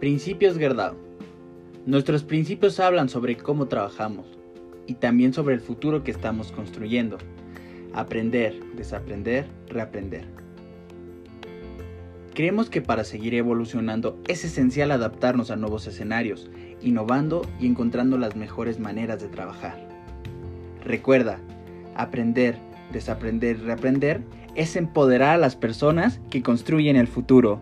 Principios Gerdau. Nuestros principios hablan sobre cómo trabajamos y también sobre el futuro que estamos construyendo. Aprender, desaprender, reaprender. Creemos que para seguir evolucionando es esencial adaptarnos a nuevos escenarios, innovando y encontrando las mejores maneras de trabajar. Recuerda, aprender, desaprender, reaprender es empoderar a las personas que construyen el futuro.